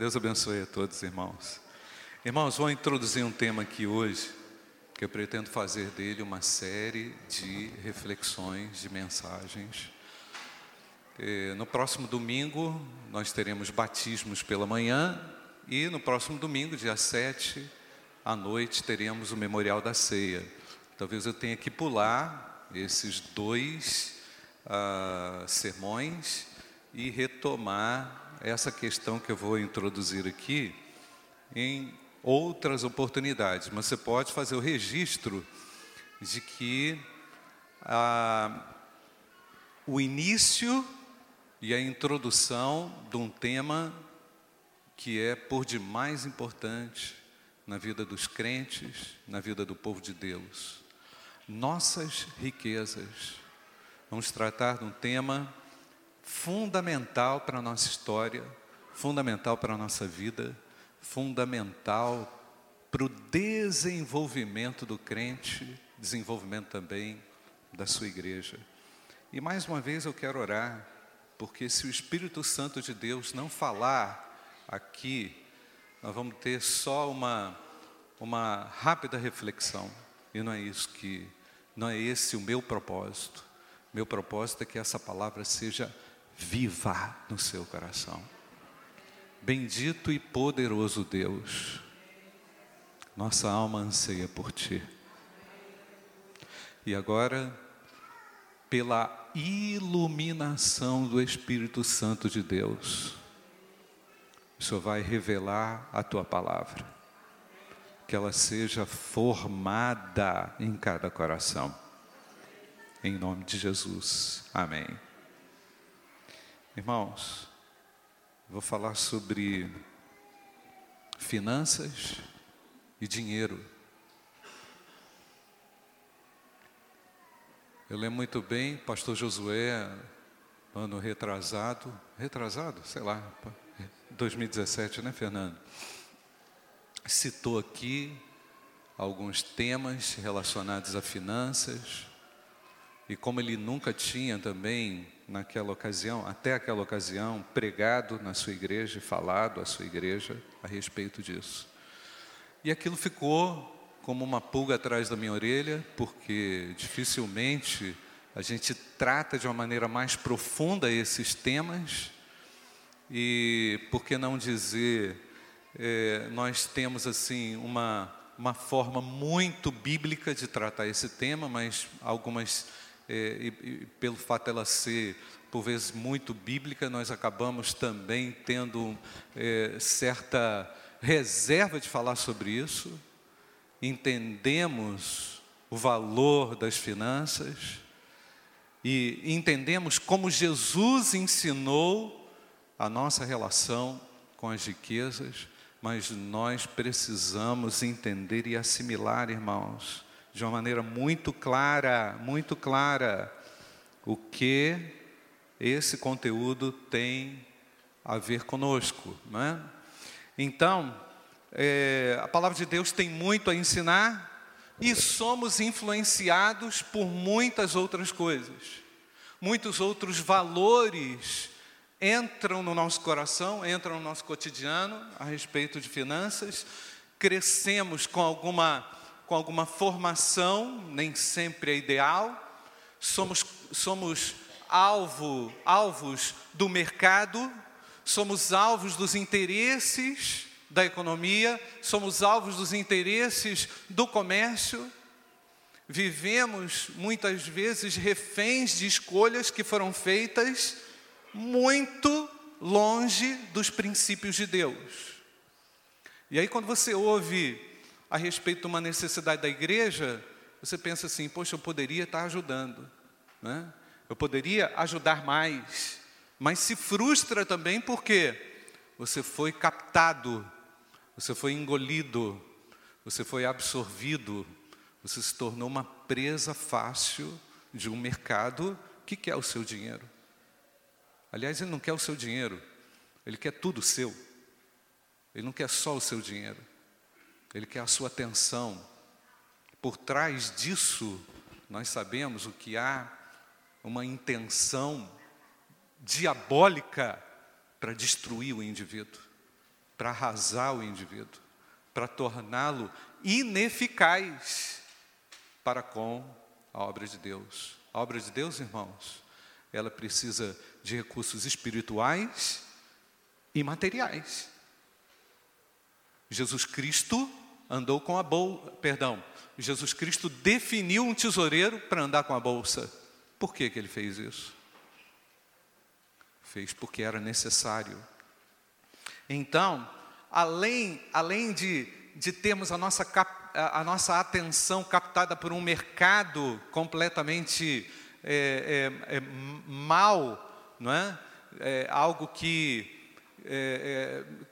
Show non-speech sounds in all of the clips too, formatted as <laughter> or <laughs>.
Deus abençoe a todos, irmãos. Irmãos, vou introduzir um tema aqui hoje, que eu pretendo fazer dele uma série de reflexões, de mensagens. No próximo domingo, nós teremos batismos pela manhã, e no próximo domingo, dia 7, à noite, teremos o memorial da ceia. Talvez eu tenha que pular esses dois uh, sermões e retomar essa questão que eu vou introduzir aqui em outras oportunidades, mas você pode fazer o registro de que ah, o início e a introdução de um tema que é por demais importante na vida dos crentes, na vida do povo de Deus. Nossas riquezas. Vamos tratar de um tema fundamental para a nossa história, fundamental para a nossa vida fundamental para o desenvolvimento do crente, desenvolvimento também da sua igreja. E mais uma vez eu quero orar, porque se o Espírito Santo de Deus não falar aqui, nós vamos ter só uma, uma rápida reflexão. E não é isso que, não é esse o meu propósito. Meu propósito é que essa palavra seja viva no seu coração. Bendito e poderoso Deus, nossa alma anseia por Ti. E agora, pela iluminação do Espírito Santo de Deus, o Senhor vai revelar a Tua palavra, que ela seja formada em cada coração. Em nome de Jesus. Amém. Irmãos, Vou falar sobre finanças e dinheiro. Eu lembro muito bem, pastor Josué, ano retrasado, retrasado, sei lá, 2017, né, Fernando? Citou aqui alguns temas relacionados a finanças, e como ele nunca tinha também naquela ocasião, até aquela ocasião, pregado na sua igreja falado à sua igreja a respeito disso. E aquilo ficou como uma pulga atrás da minha orelha, porque dificilmente a gente trata de uma maneira mais profunda esses temas, e por que não dizer, é, nós temos assim uma, uma forma muito bíblica de tratar esse tema, mas algumas e, e, pelo fato dela ser, por vezes, muito bíblica, nós acabamos também tendo é, certa reserva de falar sobre isso. Entendemos o valor das finanças e entendemos como Jesus ensinou a nossa relação com as riquezas, mas nós precisamos entender e assimilar, irmãos, de uma maneira muito clara, muito clara, o que esse conteúdo tem a ver conosco. Né? Então, é, a palavra de Deus tem muito a ensinar e somos influenciados por muitas outras coisas. Muitos outros valores entram no nosso coração, entram no nosso cotidiano a respeito de finanças. Crescemos com alguma com alguma formação, nem sempre é ideal, somos, somos alvo, alvos do mercado, somos alvos dos interesses da economia, somos alvos dos interesses do comércio, vivemos muitas vezes reféns de escolhas que foram feitas muito longe dos princípios de Deus. E aí, quando você ouve a respeito de uma necessidade da igreja, você pensa assim: poxa, eu poderia estar ajudando, né? eu poderia ajudar mais, mas se frustra também porque você foi captado, você foi engolido, você foi absorvido, você se tornou uma presa fácil de um mercado que quer o seu dinheiro. Aliás, ele não quer o seu dinheiro, ele quer tudo seu. Ele não quer só o seu dinheiro. Ele quer a sua atenção. Por trás disso, nós sabemos o que há uma intenção diabólica para destruir o indivíduo, para arrasar o indivíduo, para torná-lo ineficaz para com a obra de Deus. A obra de Deus, irmãos, ela precisa de recursos espirituais e materiais. Jesus Cristo andou com a bolsa, perdão, Jesus Cristo definiu um tesoureiro para andar com a bolsa. Por que, que ele fez isso? Fez porque era necessário. Então, além, além de, de termos a nossa, a nossa atenção captada por um mercado completamente é, é, é, mal, não é? é algo que é, é,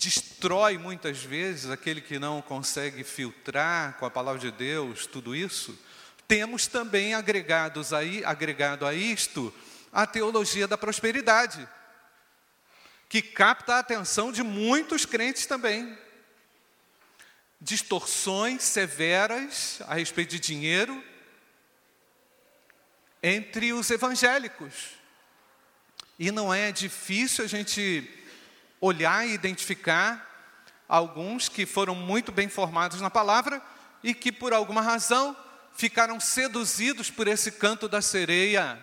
destrói muitas vezes aquele que não consegue filtrar com a palavra de Deus tudo isso, temos também agregados aí, agregado a isto a teologia da prosperidade, que capta a atenção de muitos crentes também. Distorções severas a respeito de dinheiro entre os evangélicos. E não é difícil a gente olhar e identificar alguns que foram muito bem formados na palavra e que por alguma razão ficaram seduzidos por esse canto da sereia,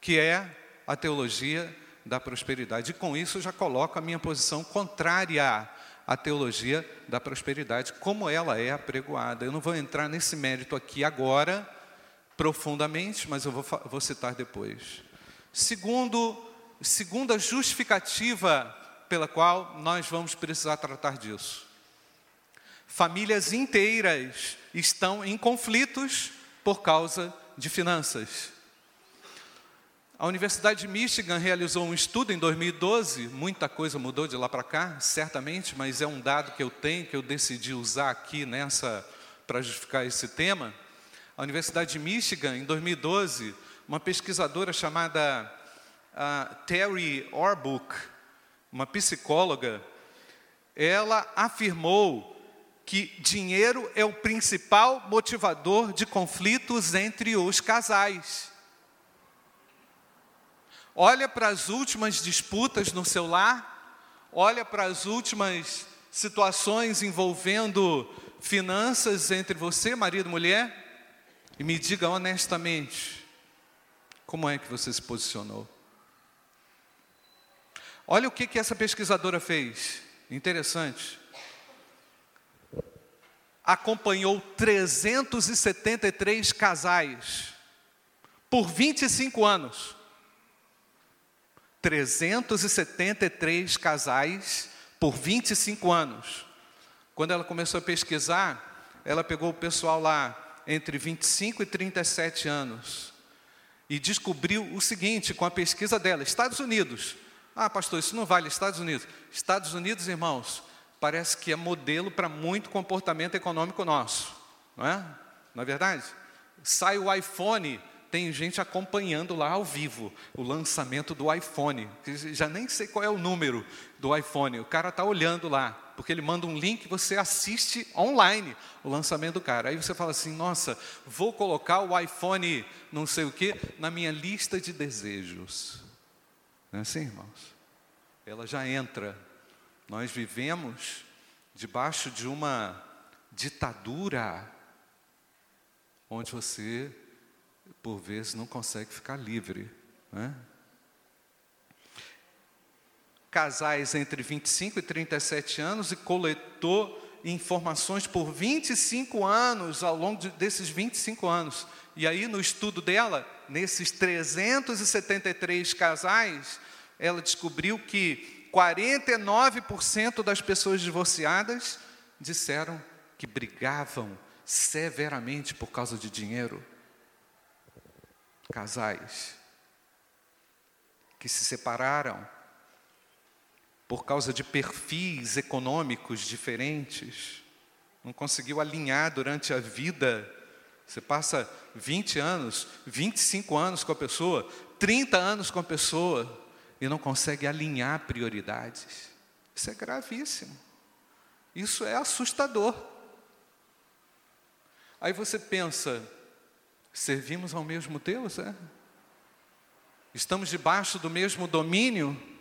que é a teologia da prosperidade. E com isso já coloco a minha posição contrária à teologia da prosperidade, como ela é apregoada. Eu não vou entrar nesse mérito aqui agora, profundamente, mas eu vou, vou citar depois. Segundo, segunda justificativa pela qual nós vamos precisar tratar disso. Famílias inteiras estão em conflitos por causa de finanças. A Universidade de Michigan realizou um estudo em 2012, muita coisa mudou de lá para cá, certamente, mas é um dado que eu tenho, que eu decidi usar aqui nessa, para justificar esse tema. A Universidade de Michigan, em 2012, uma pesquisadora chamada uh, Terry Orbuch, uma psicóloga, ela afirmou que dinheiro é o principal motivador de conflitos entre os casais. Olha para as últimas disputas no seu lar, olha para as últimas situações envolvendo finanças entre você, marido e mulher, e me diga honestamente, como é que você se posicionou? Olha o que, que essa pesquisadora fez. Interessante. Acompanhou 373 casais por 25 anos. 373 casais por 25 anos. Quando ela começou a pesquisar, ela pegou o pessoal lá entre 25 e 37 anos e descobriu o seguinte com a pesquisa dela: Estados Unidos, ah, pastor, isso não vale Estados Unidos. Estados Unidos, irmãos, parece que é modelo para muito comportamento econômico nosso, não é? Não é verdade? Sai o iPhone, tem gente acompanhando lá ao vivo o lançamento do iPhone. Já nem sei qual é o número do iPhone. O cara está olhando lá, porque ele manda um link, você assiste online o lançamento do cara. Aí você fala assim: nossa, vou colocar o iPhone não sei o que na minha lista de desejos. Não é assim, irmãos? Ela já entra. Nós vivemos debaixo de uma ditadura onde você, por vezes, não consegue ficar livre. Né? Casais entre 25 e 37 anos e coletou informações por 25 anos, ao longo desses 25 anos. E aí, no estudo dela, nesses 373 casais, ela descobriu que 49% das pessoas divorciadas disseram que brigavam severamente por causa de dinheiro. Casais que se separaram por causa de perfis econômicos diferentes, não conseguiu alinhar durante a vida você passa 20 anos, 25 anos com a pessoa, 30 anos com a pessoa e não consegue alinhar prioridades. Isso é gravíssimo. Isso é assustador. Aí você pensa, servimos ao mesmo Deus, é? Estamos debaixo do mesmo domínio,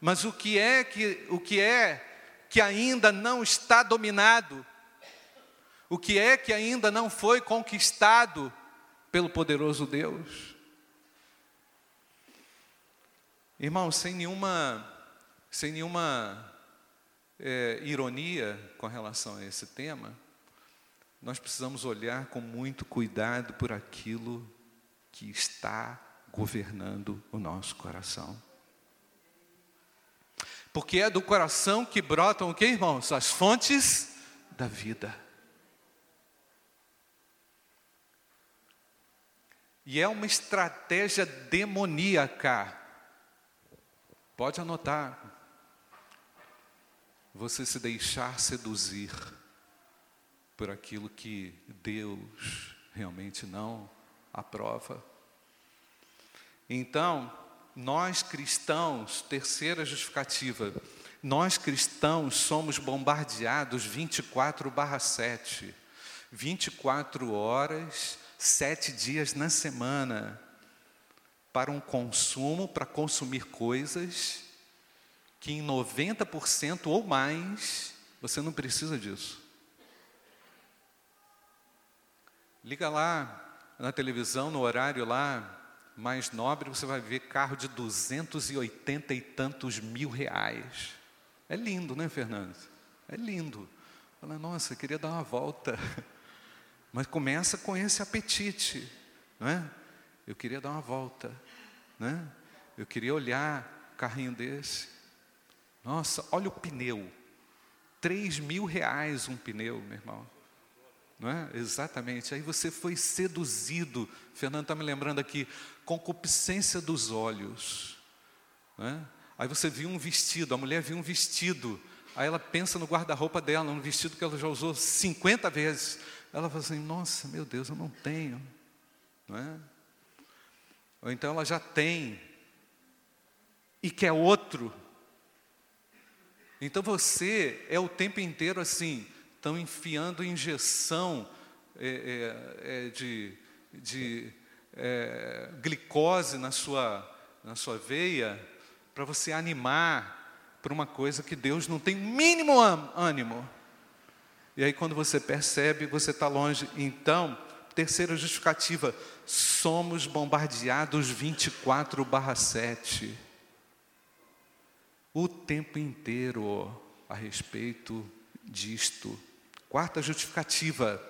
mas o que é que o que é que ainda não está dominado? O que é que ainda não foi conquistado pelo poderoso Deus? Irmão, sem nenhuma, sem nenhuma é, ironia com relação a esse tema, nós precisamos olhar com muito cuidado por aquilo que está governando o nosso coração. Porque é do coração que brotam o que, irmãos? As fontes da vida. E é uma estratégia demoníaca. Pode anotar. Você se deixar seduzir por aquilo que Deus realmente não aprova. Então, nós cristãos, terceira justificativa, nós cristãos somos bombardeados 24 barra 7, 24 horas, sete dias na semana, para um consumo, para consumir coisas, que em 90% ou mais, você não precisa disso. Liga lá na televisão, no horário lá mais nobre, você vai ver carro de 280 e tantos mil reais. É lindo, né, Fernando? É lindo. Fala, nossa, queria dar uma volta. <laughs> Mas começa com esse apetite, não é? Eu queria dar uma volta, né? Eu queria olhar carrinho desse. Nossa, olha o pneu. Três mil reais um pneu, meu irmão. Não é? Exatamente. Aí você foi seduzido. Fernando está me lembrando aqui, concupiscência dos olhos. É? Aí você viu um vestido, a mulher viu um vestido. Aí ela pensa no guarda-roupa dela, num vestido que ela já usou 50 vezes. Ela fala assim: Nossa, meu Deus, eu não tenho. Não é? Ou então ela já tem e quer outro. Então você é o tempo inteiro assim, estão enfiando injeção é, é, é, de, de é, glicose na sua, na sua veia para você animar para uma coisa que Deus não tem mínimo ânimo. E aí, quando você percebe, você está longe. Então, terceira justificativa: somos bombardeados 24 7 o tempo inteiro a respeito disto. Quarta justificativa: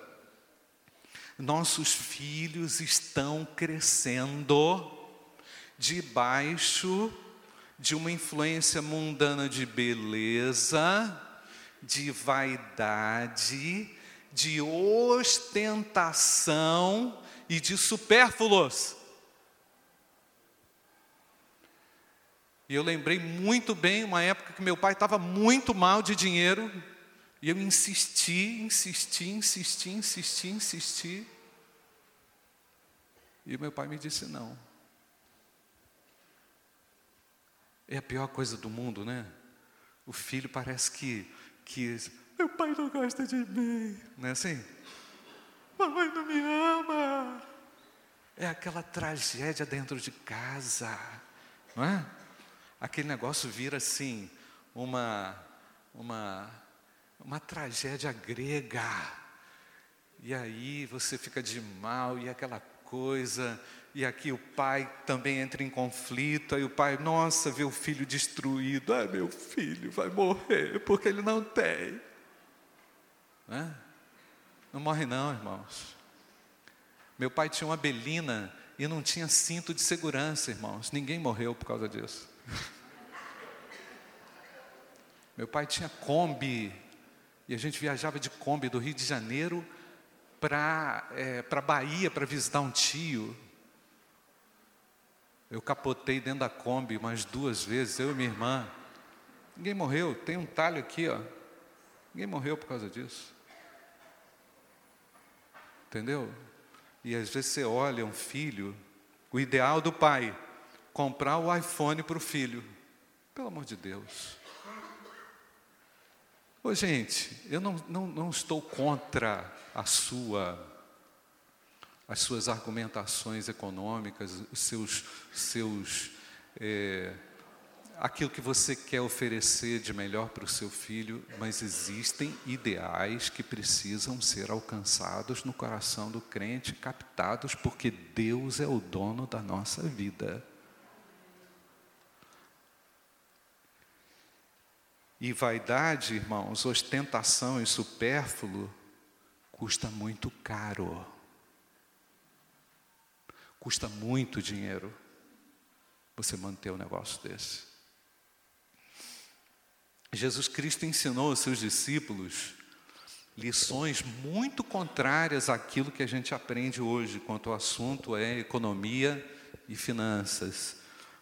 nossos filhos estão crescendo debaixo de uma influência mundana de beleza, de vaidade, de ostentação e de supérfluos. E eu lembrei muito bem uma época que meu pai estava muito mal de dinheiro, e eu insisti, insisti, insisti, insisti, insisti. E meu pai me disse não. É a pior coisa do mundo, né? O filho parece que, que meu pai não gosta de mim. Não é assim? Mamãe não me ama. É aquela tragédia dentro de casa, não é? Aquele negócio vira assim, uma, uma uma tragédia grega. E aí você fica de mal e aquela coisa, e aqui o pai também entra em conflito, aí o pai, nossa, vê o filho destruído, ah, meu filho vai morrer porque ele não tem. Não, é? não morre não, irmãos. Meu pai tinha uma belina e não tinha cinto de segurança, irmãos. Ninguém morreu por causa disso. <laughs> Meu pai tinha Kombi e a gente viajava de Kombi do Rio de Janeiro para é, a Bahia para visitar um tio. Eu capotei dentro da Kombi umas duas vezes, eu e minha irmã. Ninguém morreu, tem um talho aqui, ó. Ninguém morreu por causa disso. Entendeu? E às vezes você olha um filho, o ideal do pai, comprar o iPhone para o filho. Pelo amor de Deus. Ô, gente, eu não, não, não estou contra a sua, as suas argumentações econômicas, os seus, seus é, aquilo que você quer oferecer de melhor para o seu filho, mas existem ideais que precisam ser alcançados no coração do crente, captados, porque Deus é o dono da nossa vida. E vaidade, irmãos, ostentação e supérfluo custa muito caro. Custa muito dinheiro você manter um negócio desse. Jesus Cristo ensinou aos seus discípulos lições muito contrárias àquilo que a gente aprende hoje, quanto ao assunto é economia e finanças.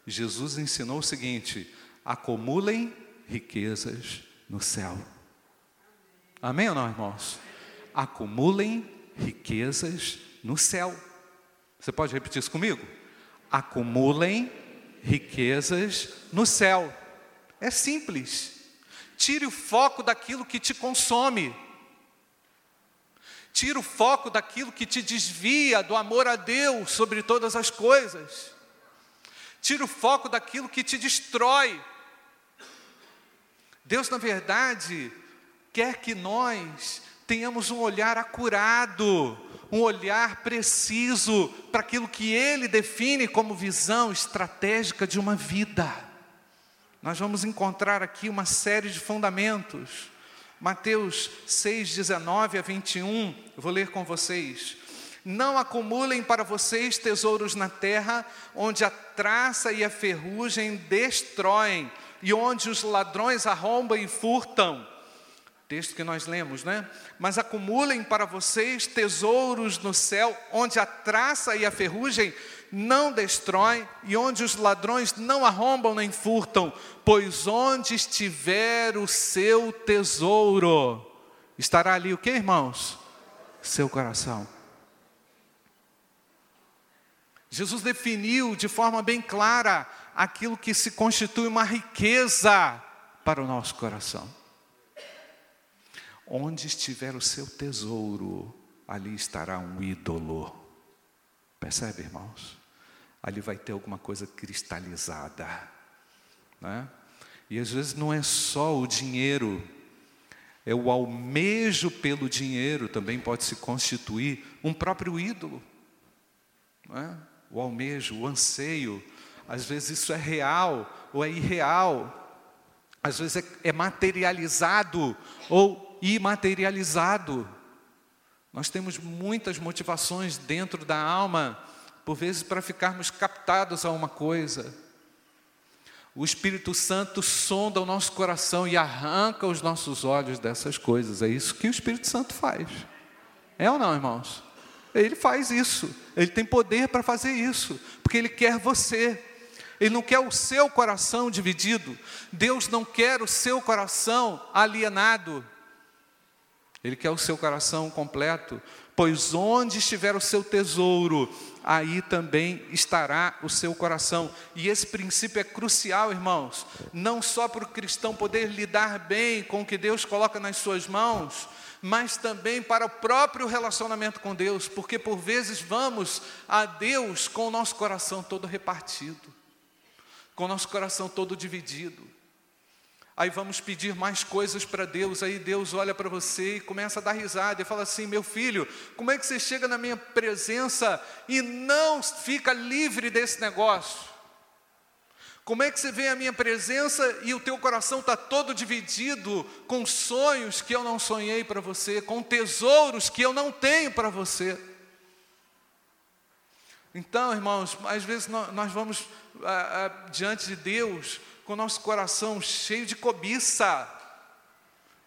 Jesus ensinou o seguinte: acumulem riquezas no céu. Amém ou não, irmãos? Acumulem riquezas no céu. Você pode repetir isso comigo? Acumulem riquezas no céu. É simples. Tire o foco daquilo que te consome. Tire o foco daquilo que te desvia do amor a Deus sobre todas as coisas. Tire o foco daquilo que te destrói. Deus, na verdade, quer que nós tenhamos um olhar acurado, um olhar preciso para aquilo que Ele define como visão estratégica de uma vida. Nós vamos encontrar aqui uma série de fundamentos. Mateus 6, 19 a 21, eu vou ler com vocês. Não acumulem para vocês tesouros na terra, onde a traça e a ferrugem destroem, e onde os ladrões arrombam e furtam. Texto que nós lemos, né? Mas acumulem para vocês tesouros no céu, onde a traça e a ferrugem não destroem e onde os ladrões não arrombam nem furtam, pois onde estiver o seu tesouro, estará ali o que, irmãos? Seu coração. Jesus definiu de forma bem clara aquilo que se constitui uma riqueza para o nosso coração. Onde estiver o seu tesouro, ali estará um ídolo. Percebe, irmãos? Ali vai ter alguma coisa cristalizada. Né? E às vezes não é só o dinheiro, é o almejo pelo dinheiro também pode se constituir um próprio ídolo. Né? O almejo, o anseio às vezes isso é real ou é irreal. Às vezes é, é materializado ou imaterializado. Nós temos muitas motivações dentro da alma, por vezes para ficarmos captados a uma coisa. O Espírito Santo sonda o nosso coração e arranca os nossos olhos dessas coisas. É isso que o Espírito Santo faz. É ou não, irmãos? Ele faz isso. Ele tem poder para fazer isso, porque ele quer você. Ele não quer o seu coração dividido. Deus não quer o seu coração alienado. Ele quer o seu coração completo. Pois onde estiver o seu tesouro, aí também estará o seu coração. E esse princípio é crucial, irmãos. Não só para o cristão poder lidar bem com o que Deus coloca nas suas mãos, mas também para o próprio relacionamento com Deus, porque por vezes vamos a Deus com o nosso coração todo repartido com o nosso coração todo dividido. Aí vamos pedir mais coisas para Deus, aí Deus olha para você e começa a dar risada e fala assim: meu filho, como é que você chega na minha presença e não fica livre desse negócio? Como é que você vem à minha presença e o teu coração está todo dividido com sonhos que eu não sonhei para você, com tesouros que eu não tenho para você? Então, irmãos, às vezes nós vamos ah, ah, diante de Deus com o nosso coração cheio de cobiça.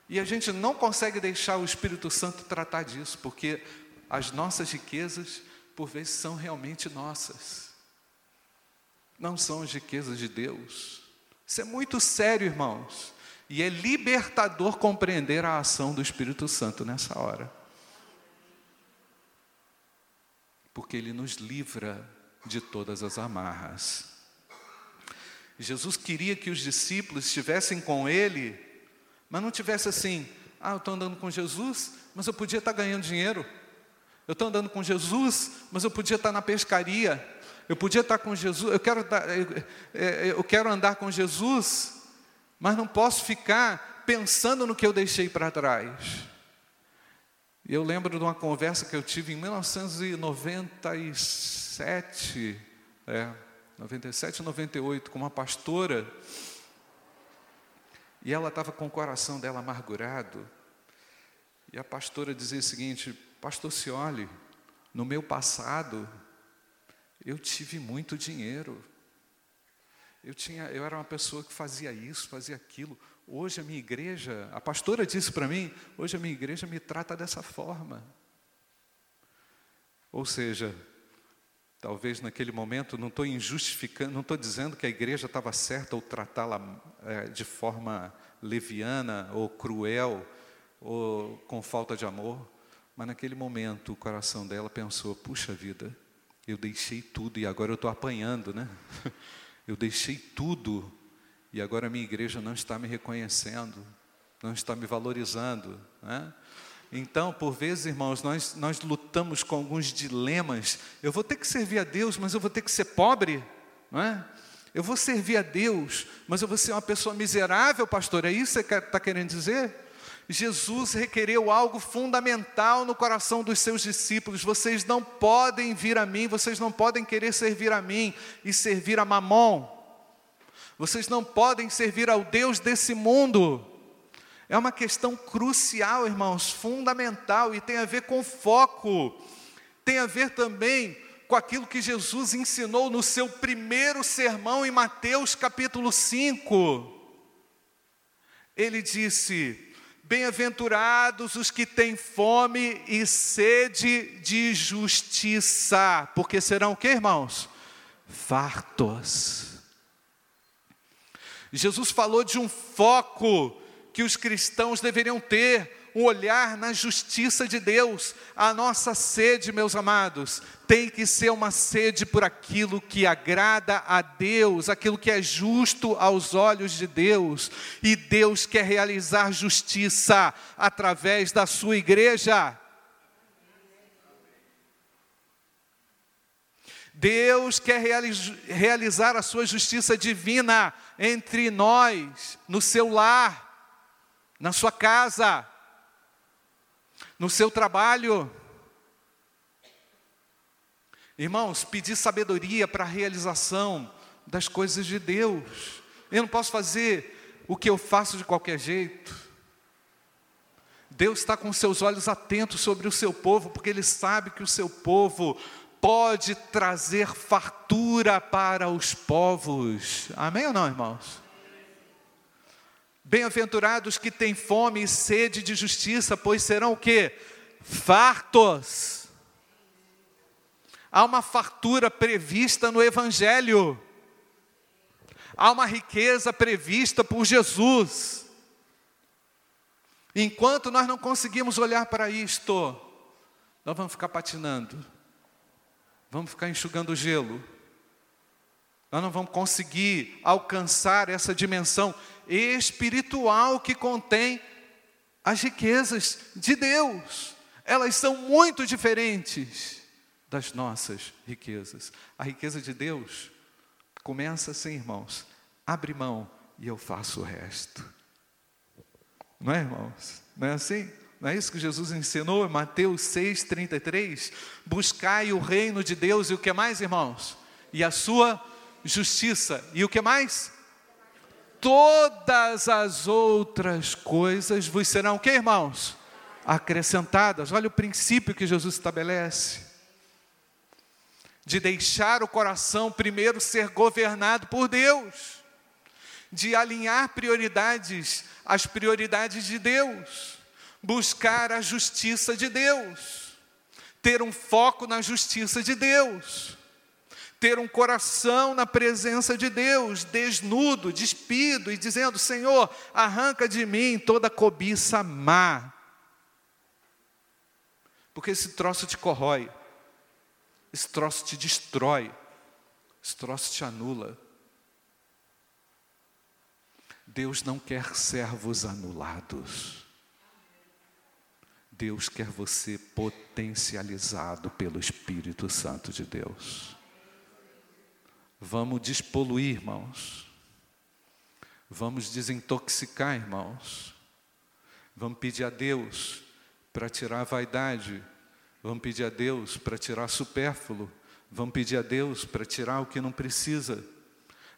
E a gente não consegue deixar o Espírito Santo tratar disso, porque as nossas riquezas, por vezes, são realmente nossas. Não são as riquezas de Deus. Isso é muito sério, irmãos. E é libertador compreender a ação do Espírito Santo nessa hora. Porque Ele nos livra de todas as amarras. Jesus queria que os discípulos estivessem com Ele, mas não tivesse assim, ah, eu estou andando com Jesus, mas eu podia estar ganhando dinheiro. Eu estou andando com Jesus, mas eu podia estar na pescaria. Eu podia estar com Jesus, eu quero, eu quero andar com Jesus, mas não posso ficar pensando no que eu deixei para trás. Eu lembro de uma conversa que eu tive em 1997, é, 97, 98, com uma pastora, e ela estava com o coração dela amargurado, e a pastora dizia o seguinte: Pastor Cioli, no meu passado, eu tive muito dinheiro. Eu, tinha, eu era uma pessoa que fazia isso, fazia aquilo. Hoje a minha igreja, a pastora disse para mim, hoje a minha igreja me trata dessa forma. Ou seja, talvez naquele momento, não estou injustificando, não estou dizendo que a igreja estava certa ou tratá-la é, de forma leviana ou cruel ou com falta de amor, mas naquele momento o coração dela pensou: puxa vida, eu deixei tudo e agora eu estou apanhando, né? <laughs> Eu deixei tudo e agora a minha igreja não está me reconhecendo, não está me valorizando, né? Então, por vezes, irmãos, nós, nós lutamos com alguns dilemas. Eu vou ter que servir a Deus, mas eu vou ter que ser pobre, não é? Eu vou servir a Deus, mas eu vou ser uma pessoa miserável, pastor. É isso que você está querendo dizer? Jesus requereu algo fundamental no coração dos seus discípulos. Vocês não podem vir a mim, vocês não podem querer servir a mim e servir a Mamon. Vocês não podem servir ao Deus desse mundo. É uma questão crucial, irmãos, fundamental e tem a ver com foco. Tem a ver também com aquilo que Jesus ensinou no seu primeiro sermão em Mateus capítulo 5. Ele disse: Bem-aventurados os que têm fome e sede de justiça, porque serão o que, irmãos? Fartos. Jesus falou de um foco que os cristãos deveriam ter um olhar na justiça de Deus. A nossa sede, meus amados, tem que ser uma sede por aquilo que agrada a Deus, aquilo que é justo aos olhos de Deus. E Deus quer realizar justiça através da sua igreja. Deus quer realizar a sua justiça divina entre nós, no seu lar, na sua casa no seu trabalho. Irmãos, pedir sabedoria para a realização das coisas de Deus. Eu não posso fazer o que eu faço de qualquer jeito. Deus está com seus olhos atentos sobre o seu povo, porque Ele sabe que o seu povo pode trazer fartura para os povos. Amém ou não, irmãos? Bem-aventurados que têm fome e sede de justiça, pois serão o quê? Fartos. Há uma fartura prevista no Evangelho. Há uma riqueza prevista por Jesus. Enquanto nós não conseguimos olhar para isto, nós vamos ficar patinando, vamos ficar enxugando gelo, nós não vamos conseguir alcançar essa dimensão espiritual que contém as riquezas de Deus. Elas são muito diferentes das nossas riquezas. A riqueza de Deus começa assim, irmãos: abre mão e eu faço o resto. Não é, irmãos? Não é assim? Não é isso que Jesus ensinou em Mateus 6,33? Buscai o reino de Deus e o que mais, irmãos? E a sua justiça. E o que mais? Todas as outras coisas vos serão o que, irmãos? Acrescentadas. Olha o princípio que Jesus estabelece. De deixar o coração primeiro ser governado por Deus. De alinhar prioridades às prioridades de Deus. Buscar a justiça de Deus. Ter um foco na justiça de Deus ter um coração na presença de Deus, desnudo, despido e dizendo: Senhor, arranca de mim toda cobiça má. Porque esse troço te corrói, esse troço te destrói, esse troço te anula. Deus não quer servos anulados. Deus quer você potencializado pelo Espírito Santo de Deus. Vamos despoluir, irmãos. Vamos desintoxicar, irmãos. Vamos pedir a Deus para tirar a vaidade. Vamos pedir a Deus para tirar supérfluo. Vamos pedir a Deus para tirar o que não precisa.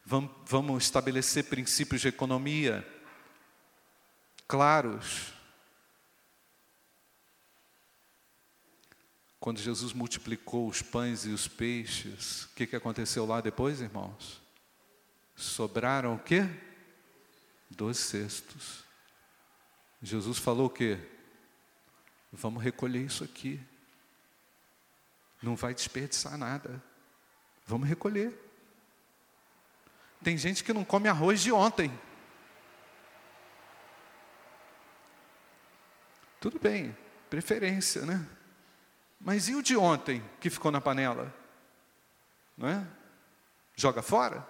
Vamos, vamos estabelecer princípios de economia claros. Quando Jesus multiplicou os pães e os peixes, o que, que aconteceu lá depois, irmãos? Sobraram o quê? Dois cestos. Jesus falou o quê? Vamos recolher isso aqui. Não vai desperdiçar nada. Vamos recolher. Tem gente que não come arroz de ontem. Tudo bem, preferência, né? Mas e o de ontem que ficou na panela? Não é? Joga fora?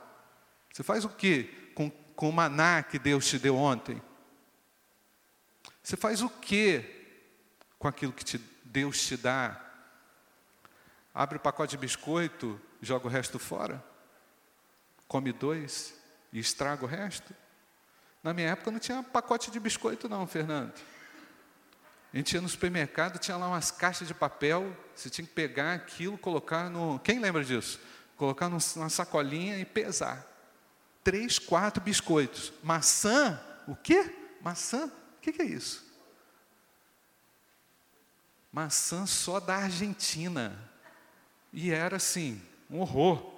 Você faz o que com, com o maná que Deus te deu ontem? Você faz o que com aquilo que te, Deus te dá? Abre o pacote de biscoito, joga o resto fora? Come dois e estraga o resto? Na minha época não tinha pacote de biscoito não, Fernando. A gente ia no supermercado, tinha lá umas caixas de papel, você tinha que pegar aquilo, colocar no. Quem lembra disso? Colocar numa sacolinha e pesar. Três, quatro biscoitos. Maçã? O quê? Maçã? O que, é isso? Maçã só da Argentina. E era assim, um horror.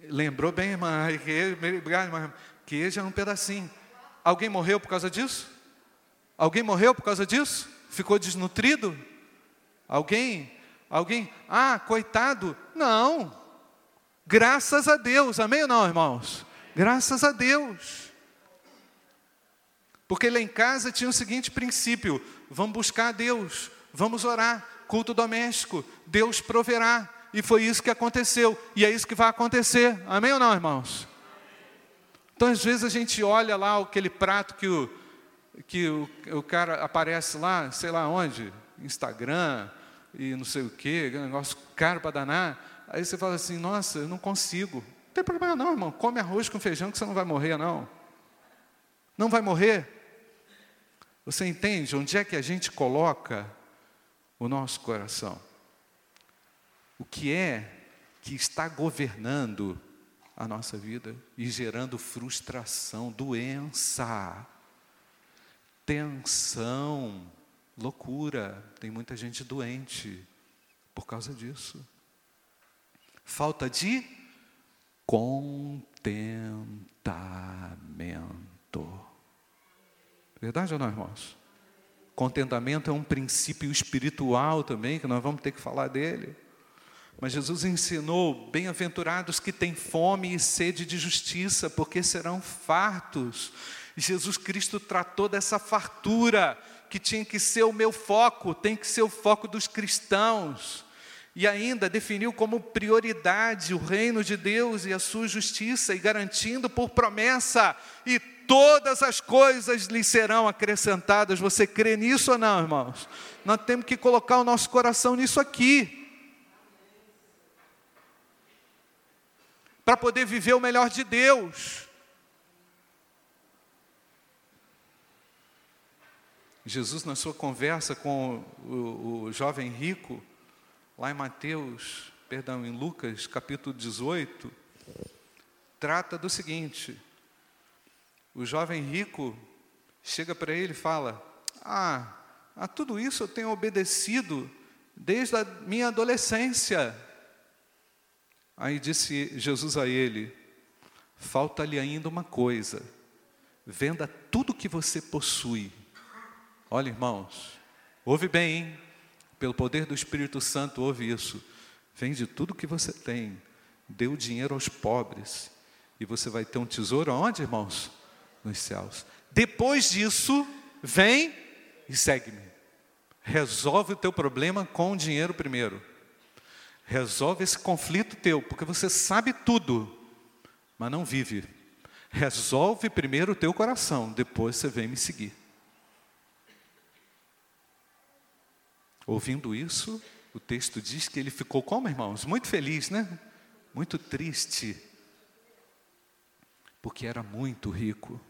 Lembrou bem, irmã? Queijo era um pedacinho. Alguém morreu por causa disso? Alguém morreu por causa disso? Ficou desnutrido? Alguém? Alguém? Ah, coitado. Não. Graças a Deus. Amém ou não, irmãos? Graças a Deus. Porque lá em casa tinha o seguinte princípio: vamos buscar a Deus, vamos orar, culto doméstico, Deus proverá. E foi isso que aconteceu, e é isso que vai acontecer. Amém ou não, irmãos? Então, às vezes a gente olha lá aquele prato que o, que o, o cara aparece lá, sei lá onde, Instagram e não sei o que, negócio caro para danar. Aí você fala assim: nossa, eu não consigo. Não tem problema não, irmão. Come arroz com feijão que você não vai morrer, não. Não vai morrer. Você entende onde é que a gente coloca o nosso coração? O que é que está governando a nossa vida e gerando frustração, doença? Tensão, loucura. Tem muita gente doente por causa disso. Falta de contentamento. Verdade ou não, irmãos? Contentamento é um princípio espiritual também, que nós vamos ter que falar dele. Mas Jesus ensinou: bem-aventurados que têm fome e sede de justiça, porque serão fartos. Jesus Cristo tratou dessa fartura que tinha que ser o meu foco, tem que ser o foco dos cristãos. E ainda definiu como prioridade o reino de Deus e a sua justiça, e garantindo por promessa, e todas as coisas lhe serão acrescentadas. Você crê nisso ou não, irmãos? Nós temos que colocar o nosso coração nisso aqui. Para poder viver o melhor de Deus. Jesus, na sua conversa com o, o, jovem rico, lá em Mateus, perdão, em Lucas, capítulo 18, trata do seguinte: o jovem rico chega para ele e fala: Ah, a tudo isso eu tenho obedecido desde a minha adolescência. Aí disse Jesus a ele: Falta-lhe ainda uma coisa, venda tudo que você possui Olha, irmãos, ouve bem, hein? Pelo poder do Espírito Santo, ouve isso. Vende tudo que você tem, dê o dinheiro aos pobres, e você vai ter um tesouro aonde, irmãos? Nos céus. Depois disso, vem e segue-me. Resolve o teu problema com o dinheiro primeiro. Resolve esse conflito teu, porque você sabe tudo, mas não vive. Resolve primeiro o teu coração, depois você vem me seguir. Ouvindo isso, o texto diz que ele ficou como, irmãos? Muito feliz, né? Muito triste. Porque era muito rico.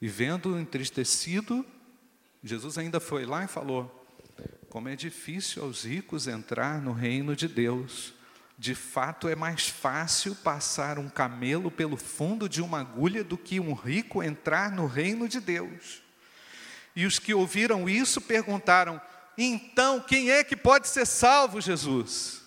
E vendo entristecido, Jesus ainda foi lá e falou: Como é difícil aos ricos entrar no reino de Deus. De fato, é mais fácil passar um camelo pelo fundo de uma agulha do que um rico entrar no reino de Deus. E os que ouviram isso perguntaram: Então, quem é que pode ser salvo, Jesus?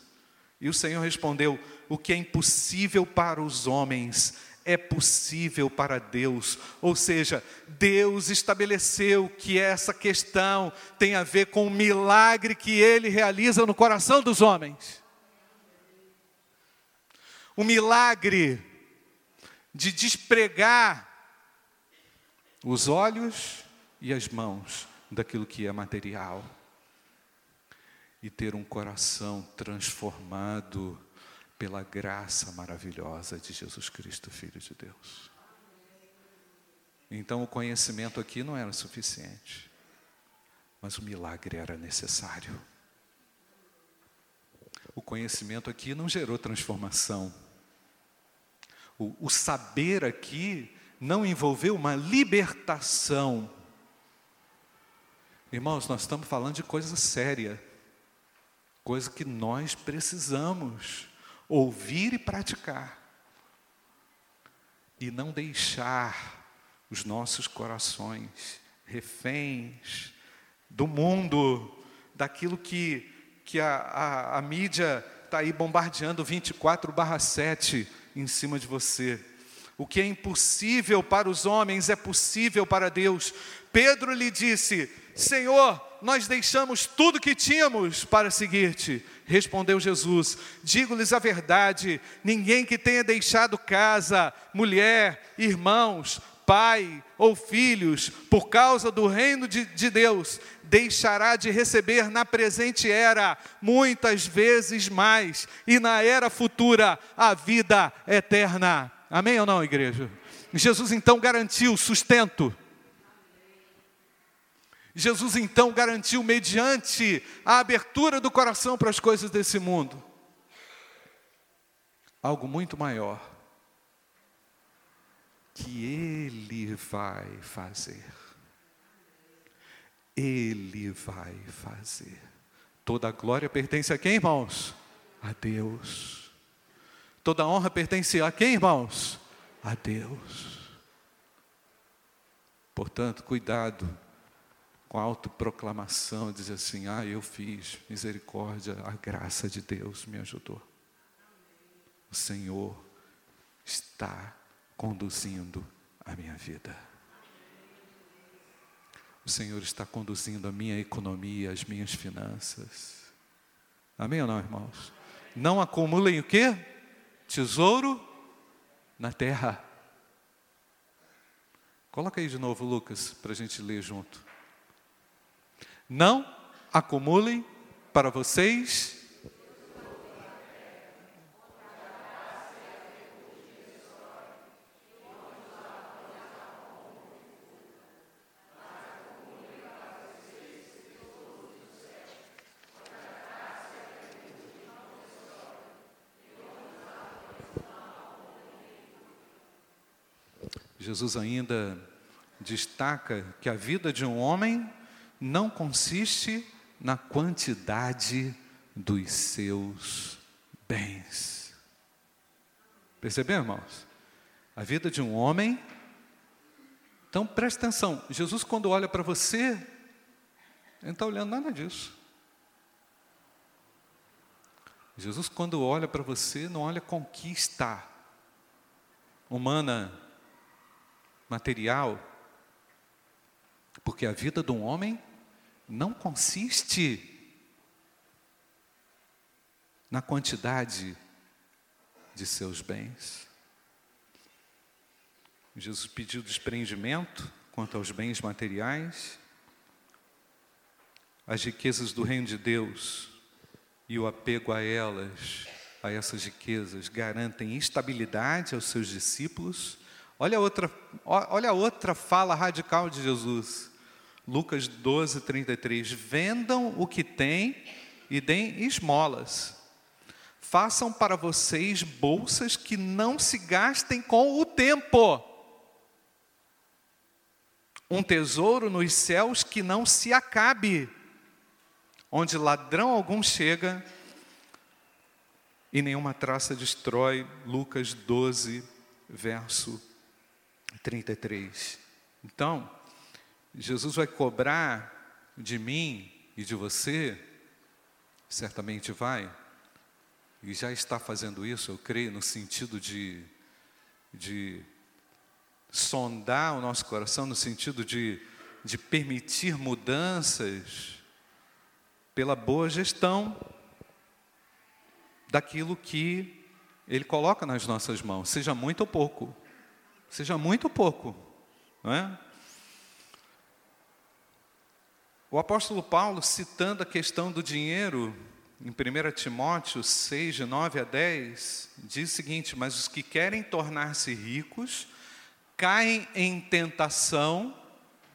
E o Senhor respondeu: O que é impossível para os homens é possível para Deus. Ou seja, Deus estabeleceu que essa questão tem a ver com o milagre que ele realiza no coração dos homens o milagre de despregar os olhos e as mãos daquilo que é material e ter um coração transformado pela graça maravilhosa de Jesus Cristo, Filho de Deus. Então o conhecimento aqui não era suficiente, mas o milagre era necessário. O conhecimento aqui não gerou transformação o, o saber aqui não envolveu uma libertação. Irmãos, nós estamos falando de coisa séria, coisa que nós precisamos ouvir e praticar, e não deixar os nossos corações reféns do mundo, daquilo que, que a, a, a mídia está aí bombardeando 24 barra 7 em cima de você. O que é impossível para os homens é possível para Deus. Pedro lhe disse: Senhor, nós deixamos tudo que tínhamos para seguir-te. Respondeu Jesus: Digo-lhes a verdade: ninguém que tenha deixado casa, mulher, irmãos, pai ou filhos, por causa do reino de, de, Deus, deixará de receber na presente era muitas vezes mais, e na era futura a vida eterna. Amém ou não, igreja? Jesus então garantiu sustento. Jesus então garantiu, mediante a abertura do coração para as coisas desse mundo, algo muito maior que Ele vai fazer. Ele vai fazer. Toda a glória pertence a quem, irmãos? A Deus. Toda a honra pertence a quem, irmãos? A Deus. Portanto, cuidado com a autoproclamação, dizer assim: ah, eu fiz misericórdia, a graça de Deus me ajudou. O Senhor está conduzindo a minha vida. O Senhor está conduzindo a minha economia, as minhas finanças. Amém ou não, irmãos? Não acumulem o quê? Tesouro na terra. Coloca aí de novo, Lucas, para a gente ler junto. Não acumulem para vocês Jesus ainda destaca que a vida de um homem não consiste na quantidade dos seus bens. Percebeu, irmãos? A vida de um homem. Então preste atenção: Jesus, quando olha para você, ele não está olhando nada disso. Jesus, quando olha para você, não olha conquista humana, material, porque a vida de um homem não consiste na quantidade de seus bens. Jesus pediu desprendimento quanto aos bens materiais, as riquezas do reino de Deus e o apego a elas, a essas riquezas, garantem estabilidade aos seus discípulos Olha outra, olha outra fala radical de Jesus. Lucas 12, 33. Vendam o que têm e deem esmolas. Façam para vocês bolsas que não se gastem com o tempo. Um tesouro nos céus que não se acabe, onde ladrão algum chega e nenhuma traça destrói. Lucas 12, verso 33. Então, Jesus vai cobrar de mim e de você, certamente vai, e já está fazendo isso, eu creio, no sentido de, de sondar o nosso coração, no sentido de, de permitir mudanças pela boa gestão daquilo que Ele coloca nas nossas mãos, seja muito ou pouco, seja muito ou pouco, não é? O apóstolo Paulo, citando a questão do dinheiro, em 1 Timóteo 6, de 9 a 10, diz o seguinte: Mas os que querem tornar-se ricos caem em tentação,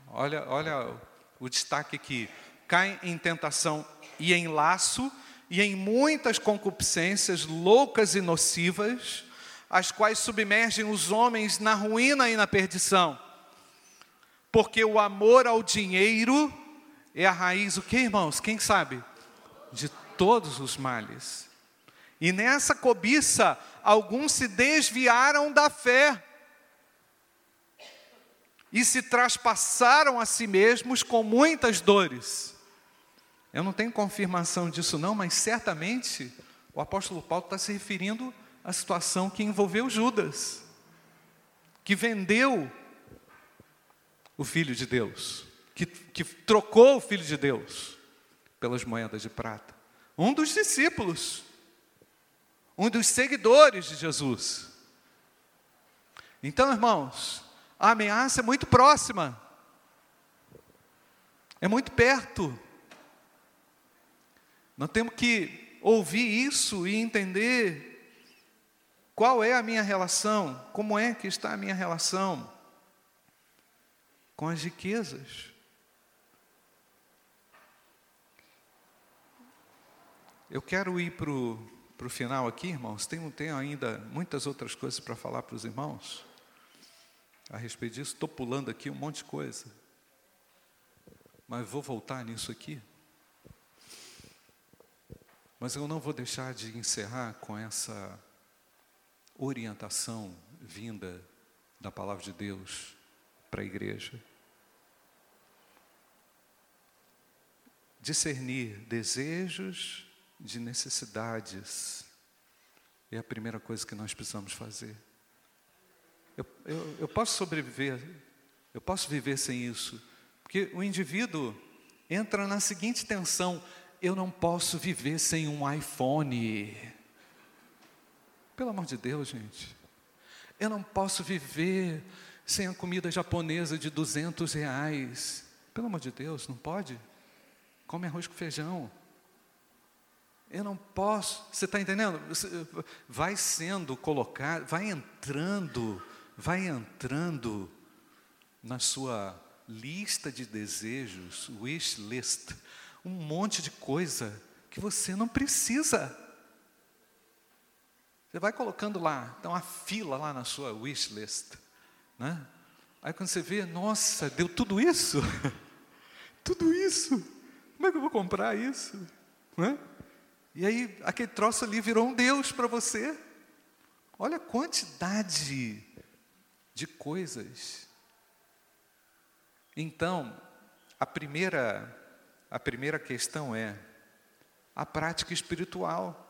olha, olha o destaque aqui, caem em tentação e em laço, e em muitas concupiscências loucas e nocivas, as quais submergem os homens na ruína e na perdição. Porque o amor ao dinheiro é a raiz, o que irmãos? Quem sabe? De todos os males. E nessa cobiça, alguns se desviaram da fé e se traspassaram a si mesmos com muitas dores. Eu não tenho confirmação disso, não, mas certamente o apóstolo Paulo está se referindo à situação que envolveu Judas, que vendeu o Filho de Deus, que, que trocou o Filho de Deus pelas moedas de prata um dos discípulos, um dos seguidores de Jesus. Então, irmãos, a ameaça é muito próxima, é muito perto. Nós temos que ouvir isso e entender qual é a minha relação, como é que está a minha relação com as riquezas. Eu quero ir para o final aqui, irmãos. Tenho, tenho ainda muitas outras coisas para falar para os irmãos a respeito disso. Estou pulando aqui um monte de coisa. Mas vou voltar nisso aqui. Mas eu não vou deixar de encerrar com essa orientação vinda da palavra de Deus para a igreja. Discernir desejos de necessidades é a primeira coisa que nós precisamos fazer. Eu, eu, eu posso sobreviver, eu posso viver sem isso, porque o indivíduo entra na seguinte tensão: eu não posso viver sem um iPhone. Pelo amor de Deus, gente. Eu não posso viver sem a comida japonesa de 200 reais. Pelo amor de Deus, não pode? Come arroz com feijão. Eu não posso, você está entendendo? Vai sendo colocado, vai entrando, vai entrando na sua lista de desejos, wish list, um monte de coisa que você não precisa. Você vai colocando lá, tem uma fila lá na sua wish list, né? Aí quando você vê, nossa, deu tudo isso, <laughs> tudo isso, como é que eu vou comprar isso, né? E aí, aquele troço ali virou um Deus para você. Olha a quantidade de coisas. Então, a primeira, a primeira questão é a prática espiritual.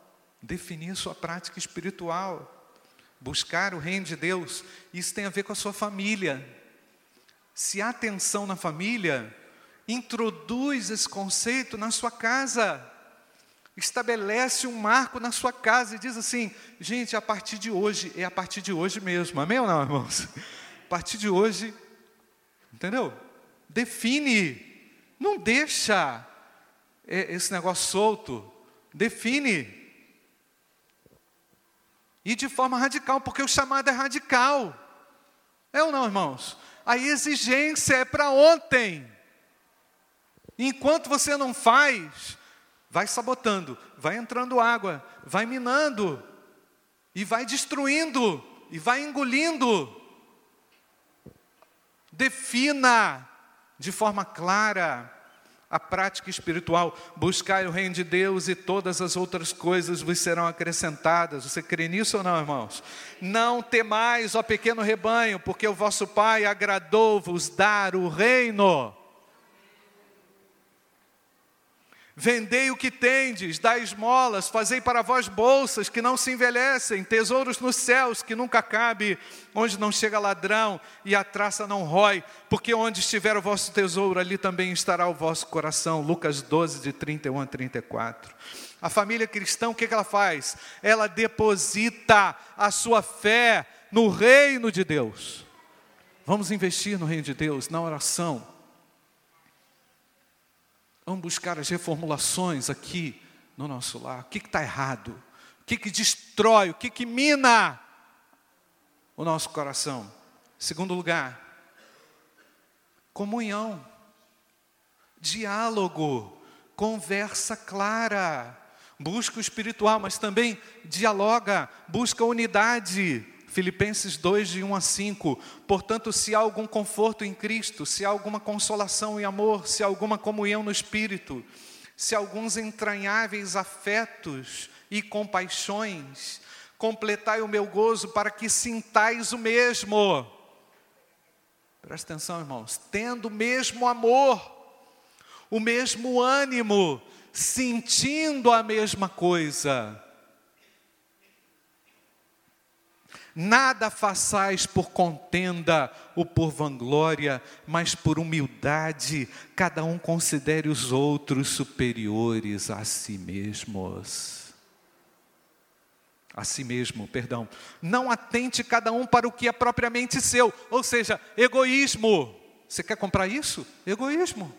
Definir sua prática espiritual. Buscar o reino de Deus. Isso tem a ver com a sua família. Se há tensão na família, introduz esse conceito na sua casa estabelece um marco na sua casa e diz assim: gente, a partir de hoje, é a partir de hoje mesmo, amém ou não, irmãos? A partir de hoje, entendeu? Define, não deixa esse negócio solto, define. E de forma radical, porque o chamado é radical. É ou não, irmãos? A exigência é para ontem. Enquanto você não faz, vai sabotando, vai entrando água, vai minando, e vai destruindo, e vai engolindo. Defina de forma clara a prática espiritual. Buscai o reino de Deus e todas as outras coisas vos serão acrescentadas. Você crê nisso ou não, irmãos? Não temais, ó pequeno rebanho, porque o vosso Pai agradou-vos dar o reino. Vendei o que tendes, dai esmolas, fazei para vós bolsas que não se envelhecem, tesouros nos céus que nunca cabe, onde não chega ladrão e a traça não rói, porque onde estiver o vosso tesouro, ali também estará o vosso coração. Lucas 12, de 31 a 34. A família cristã, o que ela faz? Ela deposita a sua fé no reino de Deus. Vamos investir no reino de Deus, na oração Vamos buscar as reformulações aqui no nosso lar. O que está errado? O que, que destrói? O que, que mina o nosso coração? Segundo lugar, comunhão, diálogo, conversa clara. Busca o espiritual, mas também dialoga, busca unidade. Filipenses 2, de 1 a 5. Portanto, se há algum conforto em Cristo, se há alguma consolação e amor, se há alguma comunhão no Espírito, se há alguns entranháveis afetos e compaixões, completai o meu gozo para que sintais o mesmo. Presta atenção, irmãos. Tendo o mesmo amor, o mesmo ânimo, sentindo a mesma coisa Nada façais por contenda ou por vanglória, mas por humildade, cada um considere os outros superiores a si mesmos. A si mesmo, perdão. Não atente cada um para o que é propriamente seu, ou seja, egoísmo. Você quer comprar isso? Egoísmo.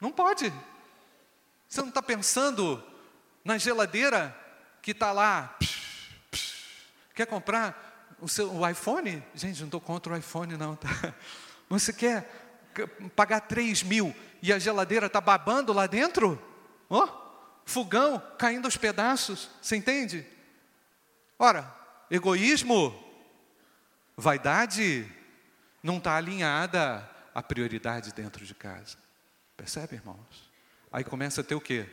Não pode. Você não está pensando na geladeira que está lá. Psh, Quer comprar o seu o iPhone? Gente, não estou contra o iPhone, não. Tá? <laughs> Você quer pagar 3 mil e a geladeira está babando lá dentro? Oh, fogão caindo aos pedaços. Você entende? Ora, egoísmo, vaidade, não está alinhada à prioridade dentro de casa. Percebe, irmãos? Aí começa a ter o quê?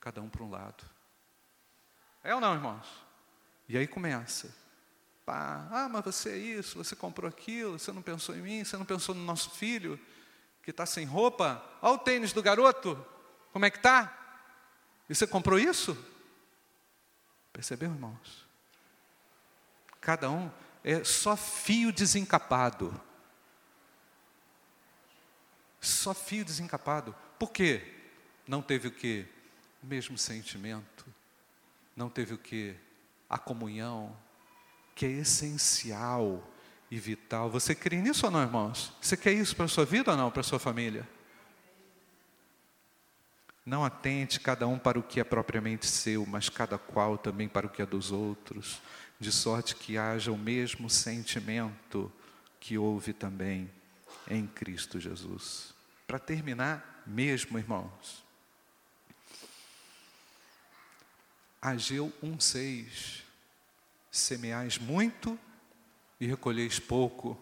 Cada um para um lado. É ou não, irmãos? E aí começa. Pá, ah, mas você é isso, você comprou aquilo, você não pensou em mim, você não pensou no nosso filho que está sem roupa. Olha o tênis do garoto, como é que está? E você comprou isso? Percebeu, irmãos? Cada um é só fio desencapado. Só fio desencapado. Por quê? Não teve o que? O mesmo sentimento. Não teve o que? A comunhão, que é essencial e vital. Você crê nisso ou não, irmãos? Você quer isso para a sua vida ou não, para a sua família? Não atente cada um para o que é propriamente seu, mas cada qual também para o que é dos outros, de sorte que haja o mesmo sentimento que houve também em Cristo Jesus. Para terminar, mesmo, irmãos, Ageu 1,6: Semeais muito e recolheis pouco,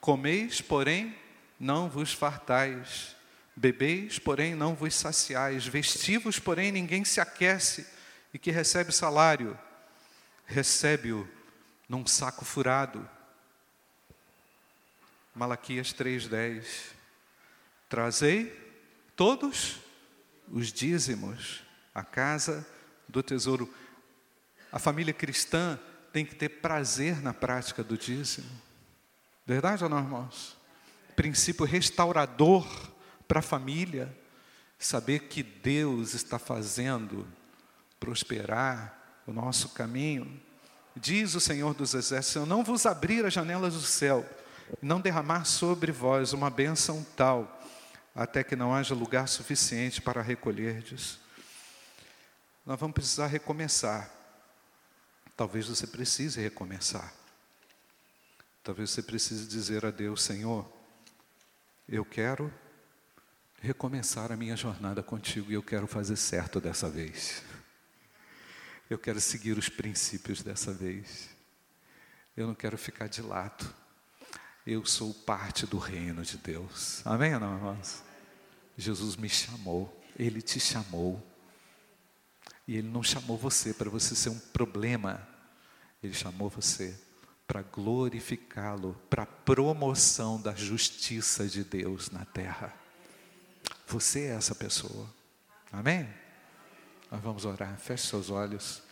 comeis, porém, não vos fartais, bebeis, porém, não vos saciais, vestivos, porém, ninguém se aquece, e que recebe salário, recebe-o num saco furado. Malaquias 3,10: Trazei todos os dízimos à casa do tesouro. A família cristã tem que ter prazer na prática do dízimo. Verdade ou não, irmãos? Princípio restaurador para a família. Saber que Deus está fazendo prosperar o nosso caminho. Diz o Senhor dos Exércitos: Eu não vos abrir as janelas do céu, não derramar sobre vós uma bênção tal, até que não haja lugar suficiente para recolherdes nós vamos precisar recomeçar. Talvez você precise recomeçar. Talvez você precise dizer a Deus: Senhor, eu quero recomeçar a minha jornada contigo e eu quero fazer certo dessa vez. Eu quero seguir os princípios dessa vez. Eu não quero ficar de lado. Eu sou parte do reino de Deus. Amém não, irmãos? Jesus me chamou, Ele te chamou. E Ele não chamou você para você ser um problema. Ele chamou você para glorificá-lo, para a promoção da justiça de Deus na terra. Você é essa pessoa. Amém? Nós vamos orar. Feche seus olhos.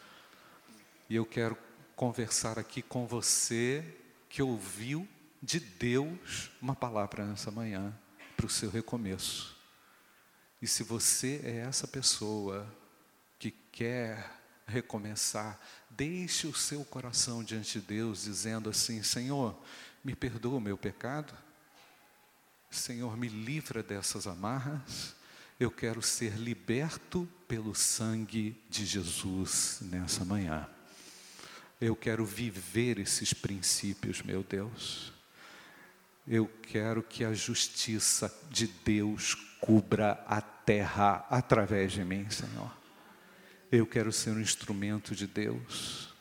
E eu quero conversar aqui com você que ouviu de Deus uma palavra nessa manhã para o seu recomeço. E se você é essa pessoa que quer recomeçar, deixe o seu coração diante de Deus, dizendo assim: Senhor, me perdoa o meu pecado, Senhor, me livra dessas amarras, eu quero ser liberto pelo sangue de Jesus nessa manhã. Eu quero viver esses princípios, meu Deus. Eu quero que a justiça de Deus cubra a terra através de mim, Senhor. Eu quero ser um instrumento de Deus.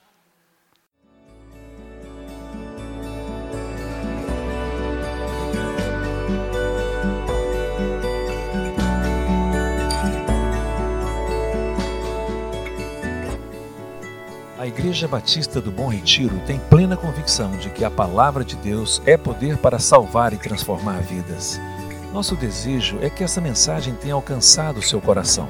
A Igreja Batista do Bom Retiro tem plena convicção de que a palavra de Deus é poder para salvar e transformar vidas. Nosso desejo é que essa mensagem tenha alcançado seu coração.